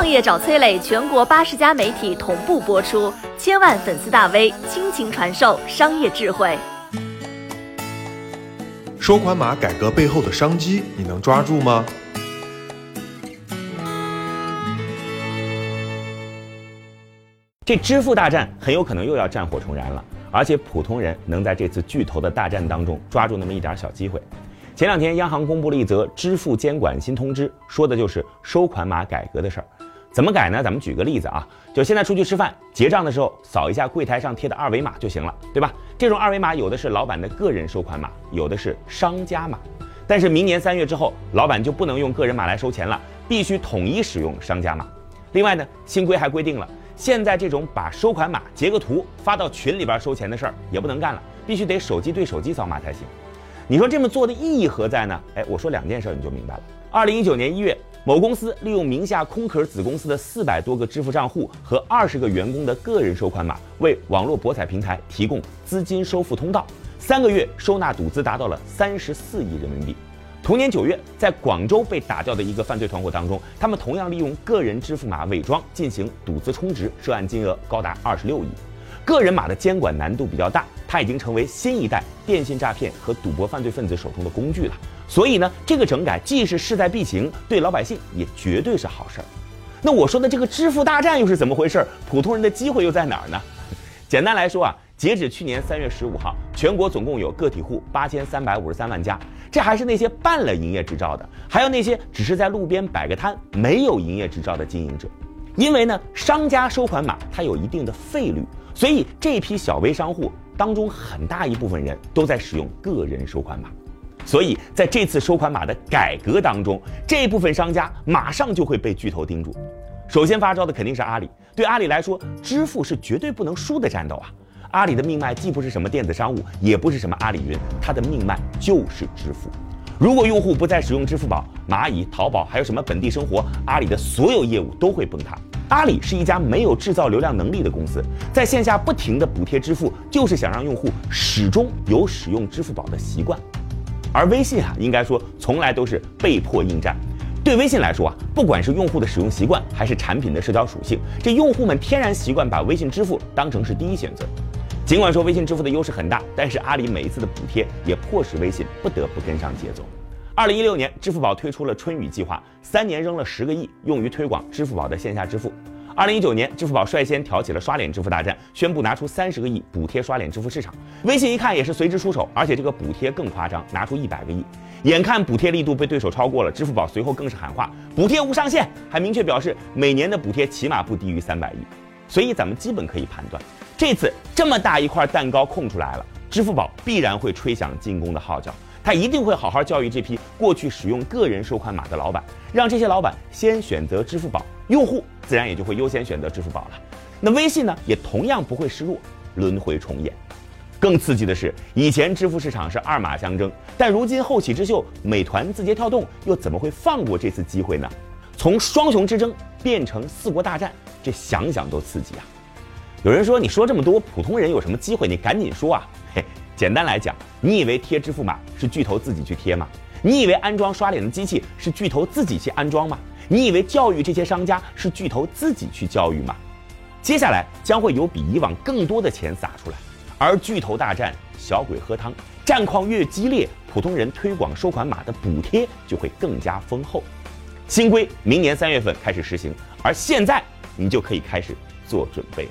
创业找崔磊，全国八十家媒体同步播出，千万粉丝大 V 倾情传授商业智慧。收款码改革背后的商机，你能抓住吗？这支付大战很有可能又要战火重燃了，而且普通人能在这次巨头的大战当中抓住那么一点小机会。前两天，央行公布了一则支付监管新通知，说的就是收款码改革的事儿。怎么改呢？咱们举个例子啊，就现在出去吃饭结账的时候，扫一下柜台上贴的二维码就行了，对吧？这种二维码有的是老板的个人收款码，有的是商家码。但是明年三月之后，老板就不能用个人码来收钱了，必须统一使用商家码。另外呢，新规还规定了。现在这种把收款码截个图发到群里边收钱的事儿也不能干了，必须得手机对手机扫码才行。你说这么做的意义何在呢？哎，我说两件事你就明白了。二零一九年一月，某公司利用名下空壳子公司的四百多个支付账户和二十个员工的个人收款码，为网络博彩平台提供资金收付通道，三个月收纳赌资达到了三十四亿人民币。同年九月，在广州被打掉的一个犯罪团伙当中，他们同样利用个人支付码伪装进行赌资充值，涉案金额高达二十六亿。个人码的监管难度比较大，它已经成为新一代电信诈骗和赌博犯罪分子手中的工具了。所以呢，这个整改既是势在必行，对老百姓也绝对是好事儿。那我说的这个支付大战又是怎么回事？普通人的机会又在哪儿呢？简单来说啊，截止去年三月十五号，全国总共有个体户八千三百五十三万家。这还是那些办了营业执照的，还有那些只是在路边摆个摊、没有营业执照的经营者。因为呢，商家收款码它有一定的费率，所以这批小微商户当中很大一部分人都在使用个人收款码。所以在这次收款码的改革当中，这部分商家马上就会被巨头盯住。首先发招的肯定是阿里，对阿里来说，支付是绝对不能输的战斗啊。阿里的命脉既不是什么电子商务，也不是什么阿里云，它的命脉就是支付。如果用户不再使用支付宝、蚂蚁、淘宝，还有什么本地生活，阿里的所有业务都会崩塌。阿里是一家没有制造流量能力的公司，在线下不停的补贴支付，就是想让用户始终有使用支付宝的习惯。而微信啊，应该说从来都是被迫应战。对微信来说啊，不管是用户的使用习惯，还是产品的社交属性，这用户们天然习惯把微信支付当成是第一选择。尽管说微信支付的优势很大，但是阿里每一次的补贴也迫使微信不得不跟上节奏。二零一六年，支付宝推出了春雨计划，三年扔了十个亿，用于推广支付宝的线下支付。二零一九年，支付宝率先挑起了刷脸支付大战，宣布拿出三十个亿补贴刷脸支付市场。微信一看也是随之出手，而且这个补贴更夸张，拿出一百个亿。眼看补贴力度被对手超过了，支付宝随后更是喊话补贴无上限，还明确表示每年的补贴起码不低于三百亿。所以咱们基本可以判断。这次这么大一块蛋糕空出来了，支付宝必然会吹响进攻的号角。他一定会好好教育这批过去使用个人收款码的老板，让这些老板先选择支付宝，用户自然也就会优先选择支付宝了。那微信呢，也同样不会示弱，轮回重演。更刺激的是，以前支付市场是二马相争，但如今后起之秀美团、字节跳动又怎么会放过这次机会呢？从双雄之争变成四国大战，这想想都刺激啊！有人说：“你说这么多，普通人有什么机会？你赶紧说啊！”嘿，简单来讲，你以为贴支付码是巨头自己去贴吗？你以为安装刷脸的机器是巨头自己去安装吗？你以为教育这些商家是巨头自己去教育吗？接下来将会有比以往更多的钱撒出来，而巨头大战，小鬼喝汤，战况越激烈，普通人推广收款码的补贴就会更加丰厚。新规明年三月份开始实行，而现在你就可以开始做准备了。